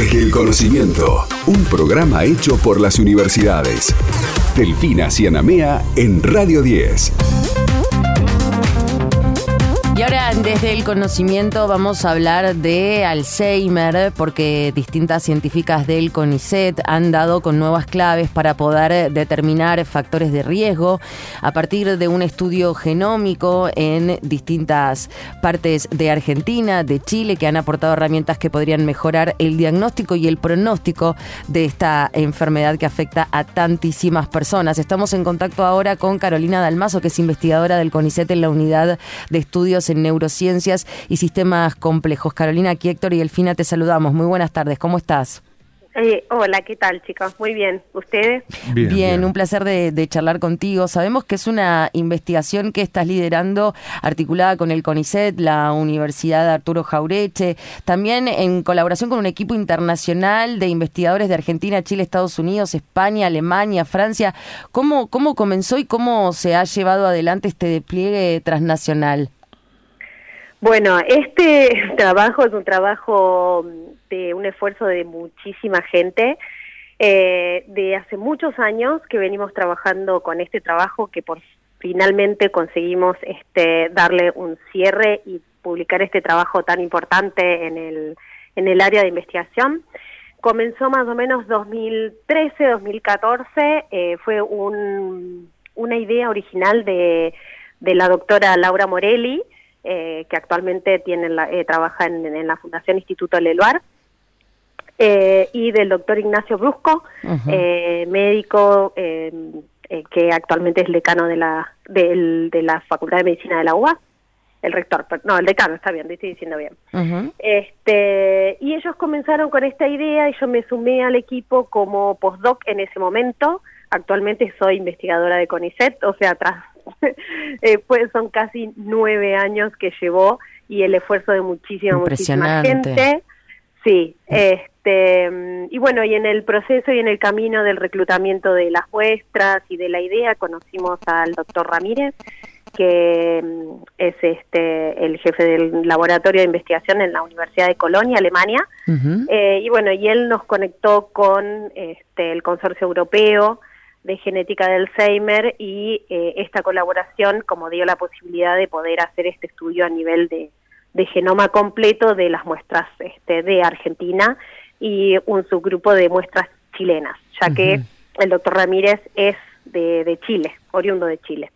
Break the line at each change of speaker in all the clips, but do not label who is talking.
Desde el conocimiento, un programa hecho por las universidades. Delfina Cianamea en Radio 10.
Y ahora desde el conocimiento vamos a hablar de Alzheimer porque distintas científicas del CONICET han dado con nuevas claves para poder determinar factores de riesgo a partir de un estudio genómico en distintas partes de Argentina, de Chile, que han aportado herramientas que podrían mejorar el diagnóstico y el pronóstico de esta enfermedad que afecta a tantísimas personas. Estamos en contacto ahora con Carolina Dalmazo, que es investigadora del CONICET en la unidad de estudios en neurociencias y sistemas complejos. Carolina, aquí Héctor y Elfina te saludamos. Muy buenas tardes, ¿cómo estás?
Eh, hola, ¿qué tal chicos? Muy bien, ¿ustedes?
Bien, un placer de, charlar contigo. Sabemos que es una investigación que estás liderando articulada con el CONICET, la Universidad de Arturo Jaureche, también en colaboración con un equipo internacional de investigadores de Argentina, Chile, Estados Unidos, España, Alemania, Francia. ¿Cómo, cómo comenzó y cómo se ha llevado adelante este despliegue transnacional?
Bueno, este trabajo es un trabajo de un esfuerzo de muchísima gente. Eh, de hace muchos años que venimos trabajando con este trabajo que por finalmente conseguimos este darle un cierre y publicar este trabajo tan importante en el en el área de investigación. Comenzó más o menos 2013, 2014, eh, fue un, una idea original de, de la doctora Laura Morelli, eh, que actualmente tiene la, eh, trabaja en, la Fundación Instituto Leluar, eh, y del doctor Ignacio Brusco, médico que actualmente es decano de la, de, la Facultad de Medicina de la UBA, el rector, no, el decano, está bien, estoy diciendo bien. este, y ellos comenzaron con esta idea y yo me sumé al equipo como postdoc en ese momento. Actualmente soy investigadora de CONICET, o sea, tras eh, pues son casi nueve años que llevó y el esfuerzo de muchísima, muchísima gente. Sí, este, y bueno, y en el proceso y en el camino del reclutamiento de las muestras y de la idea conocimos al doctor Ramírez, que mm, es este el jefe del laboratorio de investigación en la Universidad de Colonia, Alemania, eh, y bueno, y él nos conectó con este, el consorcio europeo de genética de Alzheimer y eh, esta colaboración como dio la posibilidad de poder hacer este estudio a nivel de, genoma completo de las muestras este, de Argentina y un subgrupo de muestras chilenas, ya que el doctor Ramírez es de Chile, oriundo de Chile.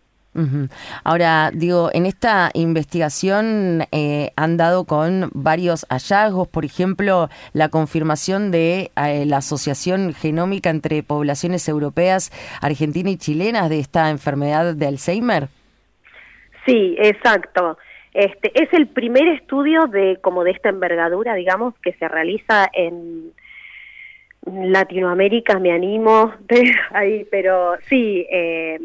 Ahora, digo, en esta investigación eh, han dado con varios hallazgos, por ejemplo, la confirmación de eh, la asociación genómica entre poblaciones europeas, argentinas y chilenas de esta enfermedad de Alzheimer.
Sí, exacto. Este es el primer estudio de como de esta envergadura, digamos, que se realiza en Latinoamérica, me animo, ahí, pero sí. Eh,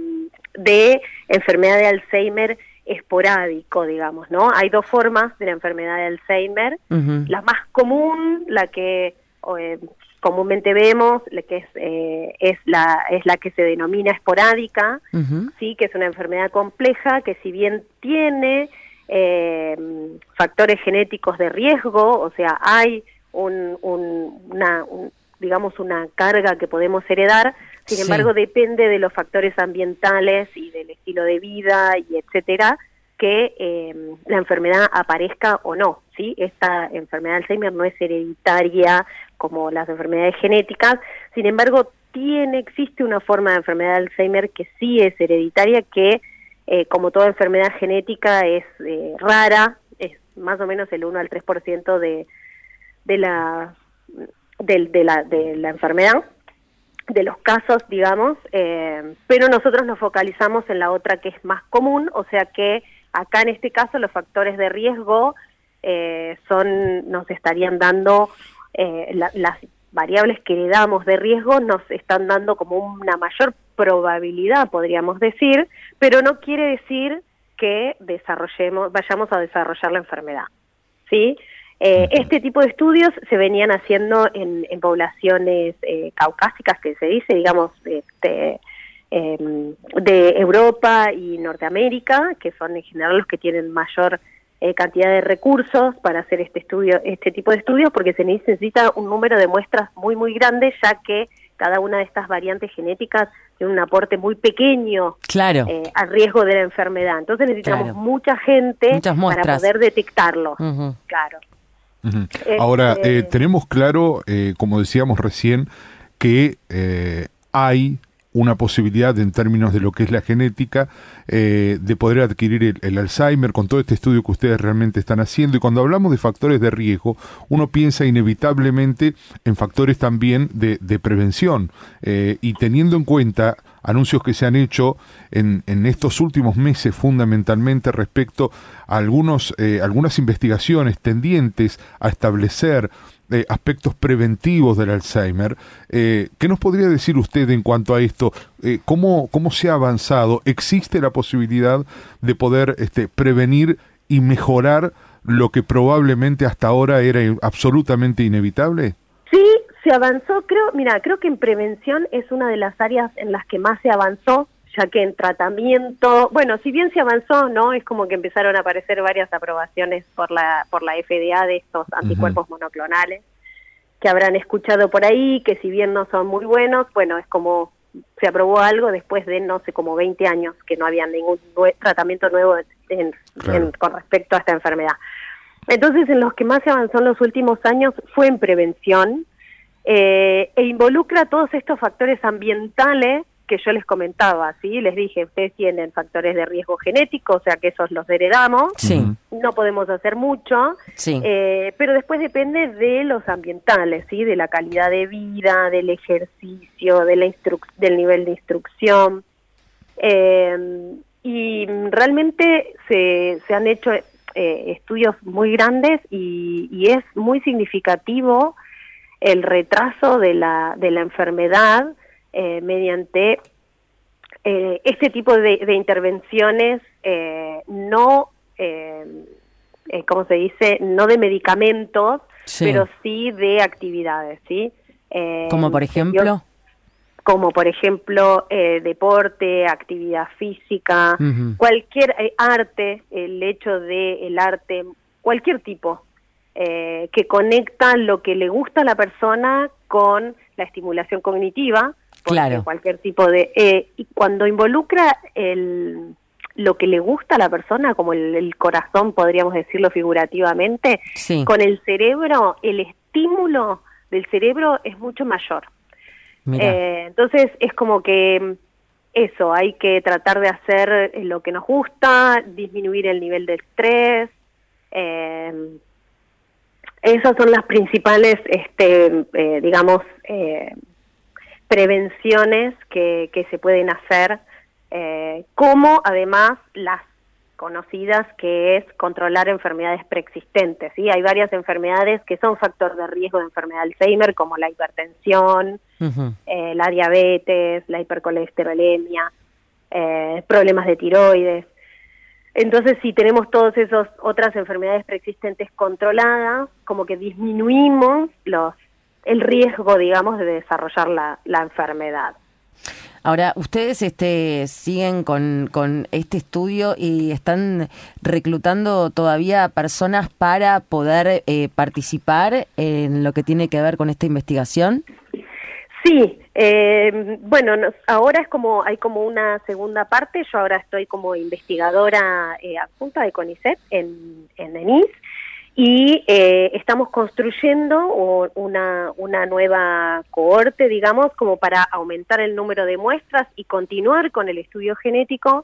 de enfermedad de Alzheimer esporádico, digamos, ¿no? Hay dos formas de la enfermedad de Alzheimer. La más común, la que eh, comúnmente vemos, la que es, eh, es, la, es la que se denomina esporádica, sí, que es una enfermedad compleja que si bien tiene eh, factores genéticos de riesgo, o sea, hay un, una, digamos, una carga que podemos heredar, sin embargo, depende de los factores ambientales y del estilo de vida y etcétera que eh, la enfermedad aparezca o no. ¿sí? Esta enfermedad de Alzheimer no es hereditaria como las enfermedades genéticas, sin embargo, tiene, existe una forma de enfermedad de Alzheimer que sí es hereditaria, que eh, como toda enfermedad genética es eh, rara, es más o menos el 1 al 3% de, de, la, de, de, la, de la enfermedad, de los casos, digamos, eh, pero nosotros nos focalizamos en la otra que es más común, o sea que acá en este caso los factores de riesgo eh, son, nos estarían dando, eh, las variables que le damos de riesgo nos están dando como una mayor probabilidad, podríamos decir, pero no quiere decir que desarrollemos, vayamos a desarrollar la enfermedad, ¿sí? Eh, este tipo de estudios se venían haciendo en, poblaciones eh, caucásicas, que se dice, digamos, este, em, de Europa y Norteamérica, que son en general los que tienen mayor eh, cantidad de recursos para hacer este estudio, este tipo de estudios, porque se necesita un número de muestras muy muy grande, ya que cada una de estas variantes genéticas tiene un aporte muy pequeño
claro.
eh, al riesgo de la enfermedad. Entonces necesitamos mucha gente para poder detectarlo. Claro.
Ahora, eh, tenemos claro, eh, como decíamos recién, que eh, hay una posibilidad en términos de lo que es la genética eh, de poder adquirir el, Alzheimer con todo este estudio que ustedes realmente están haciendo. Y cuando hablamos de factores de riesgo uno piensa inevitablemente en factores también de, prevención. Eh, y teniendo en cuenta anuncios que se han hecho en, en estos últimos meses fundamentalmente respecto a algunos, eh, algunas investigaciones tendientes a establecer aspectos preventivos del Alzheimer. Eh, ¿Qué nos podría decir usted en cuanto a esto? Eh, ¿cómo, ¿Cómo se ha avanzado? ¿Existe la posibilidad de poder este, prevenir y mejorar lo que probablemente hasta ahora era absolutamente inevitable?
Sí, se avanzó, creo, mira, creo que en prevención es una de las áreas en las que más se avanzó ya que en tratamiento, bueno, si bien se avanzó, ¿no? Es como que empezaron a aparecer varias aprobaciones por la, por la FDA de estos anticuerpos monoclonales, que habrán escuchado por ahí, que si bien no son muy buenos, bueno, es como se aprobó algo después de, no sé, como 20 años que no había ningún tratamiento nuevo con respecto a esta enfermedad. Entonces, en los que más se avanzó en los últimos años fue en prevención eh, e involucra todos estos factores ambientales que yo les comentaba, ¿sí? Les dije, ustedes tienen factores de riesgo genético, o sea que esos los heredamos, sí. no podemos hacer mucho, sí. eh, pero después depende de los ambientales, ¿sí? De la calidad de vida, del ejercicio, de la del nivel de instrucción. Eh, y realmente se, se han hecho eh, estudios muy grandes y, y es muy significativo el retraso de la, de la enfermedad eh, mediante eh, este tipo de, intervenciones eh, no, ¿cómo se dice? No de medicamentos, pero sí de actividades, ¿sí?
como por ejemplo.
como por ejemplo deporte, actividad física, cualquier arte, el hecho de el arte, cualquier tipo que conecta lo que le gusta a la persona con la estimulación cognitiva,
claro.
cualquier tipo de... Eh, y cuando involucra el, lo que le gusta a la persona, como el, corazón, podríamos decirlo figurativamente, con el cerebro, el estímulo del cerebro es mucho mayor. Eh, entonces es como que eso, hay que tratar de hacer lo que nos gusta, disminuir el nivel de estrés. Eh, esas son las principales, este, eh, digamos, eh, prevenciones que, que se pueden hacer, eh, como además las conocidas que es controlar enfermedades preexistentes. ¿sí? Hay varias enfermedades que son factor de riesgo de enfermedad de Alzheimer, como la hipertensión, eh, la diabetes, la hipercolesterolemia, eh, problemas de tiroides. Entonces, si tenemos todas esas otras enfermedades preexistentes controladas, como que disminuimos los el riesgo, digamos, de desarrollar la, la enfermedad.
Ahora, ustedes este, siguen con, con, este estudio y están reclutando todavía personas para poder eh, participar en lo que tiene que ver con esta investigación.
Sí, eh, bueno, ahora es como hay como una segunda parte. Yo ahora estoy como investigadora eh, adjunta de CONICET en, en ENIS y eh, estamos construyendo una, una nueva cohorte, digamos, como para aumentar el número de muestras y continuar con el estudio genético,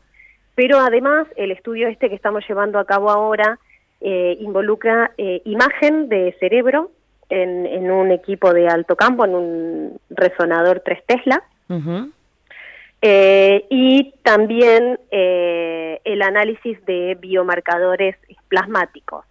pero además el estudio este que estamos llevando a cabo ahora eh, involucra eh, imagen de cerebro en, en, un equipo de alto campo, en un resonador 3 Tesla. y también el análisis de biomarcadores plasmáticos.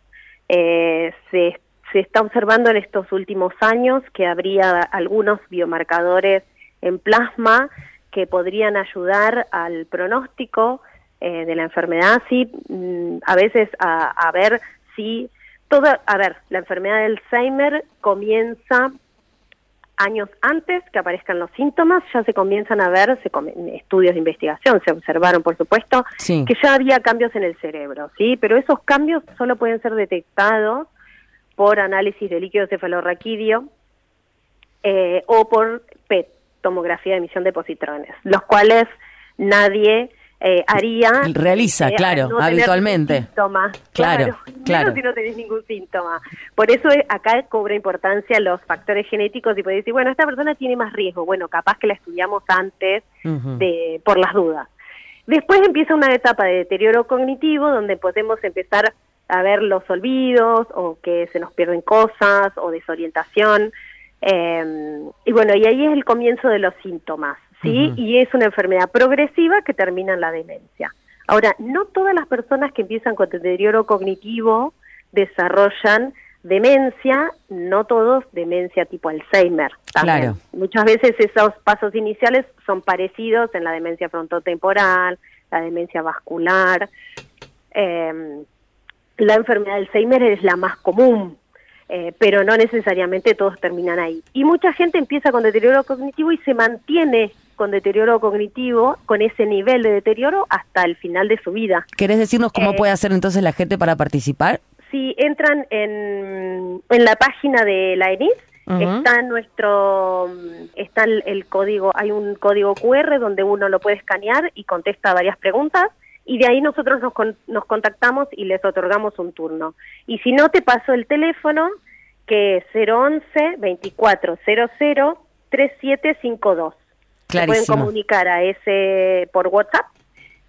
Eh, se, se está observando en estos últimos años que habría algunos biomarcadores en plasma que podrían ayudar al pronóstico eh, de la enfermedad, sí, mm, a veces a, ver si toda, a ver, la enfermedad de Alzheimer comienza años antes que aparezcan los síntomas, ya se comienzan a ver se estudios de investigación, se observaron, por supuesto, que ya había cambios en el cerebro, ¿sí? Pero esos cambios solo pueden ser detectados por análisis de líquido cefalorraquídeo eh, o por PET, tomografía de emisión de positrones, los cuales nadie eh, haría.
Realiza, eh, claro, habitualmente.
Síntomas. Claro, claro. si no tenés ningún síntoma. Por eso acá cobra importancia los factores genéticos y puede decir, bueno, esta persona tiene más riesgo. Bueno, capaz que la estudiamos antes de por las dudas. Después empieza una etapa de deterioro cognitivo donde podemos empezar a ver los olvidos o que se nos pierden cosas o desorientación. Eh, y bueno, y ahí es el comienzo de los síntomas. ¿Sí? Y es una enfermedad progresiva que termina en la demencia. Ahora, no todas las personas que empiezan con deterioro cognitivo desarrollan demencia, no todos demencia tipo Alzheimer. Claro. Muchas veces esos pasos iniciales son parecidos en la demencia frontotemporal, la demencia vascular. Em, la enfermedad de Alzheimer es la más común, eh, pero no necesariamente todos terminan ahí. Y mucha gente empieza con deterioro cognitivo y se mantiene con deterioro cognitivo, con ese nivel de deterioro hasta el final de su vida.
¿Querés decirnos cómo eh, puede hacer entonces la gente para participar?
Si entran en, en la página de la ENIS, está nuestro está el, código hay un código QR donde uno lo puede escanear y contesta varias preguntas y de ahí nosotros nos, nos contactamos y les otorgamos un turno y si no te paso el teléfono que es 011 2400 3752 se pueden comunicar a ese por WhatsApp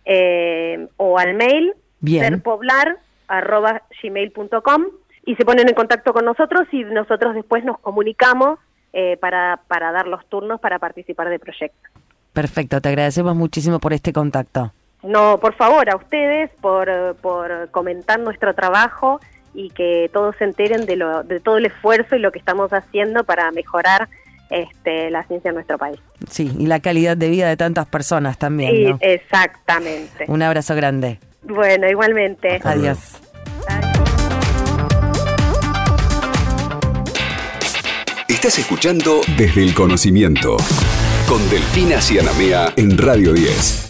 eh, o al mail serpoblar@gmail.com y se ponen en contacto con nosotros y nosotros después nos comunicamos eh, para, para dar los turnos para participar del proyecto.
Perfecto, te agradecemos muchísimo por este contacto.
No, por favor, a ustedes por, por comentar nuestro trabajo y que todos se enteren de, lo, de todo el esfuerzo y lo que estamos haciendo para mejorar este, la ciencia en nuestro país.
Sí, y la calidad de vida de tantas personas también. Sí,
exactamente.
Un abrazo grande.
Bueno, igualmente.
Adiós.
Estás escuchando Desde el Conocimiento con Delfina Cianamea en Radio 10.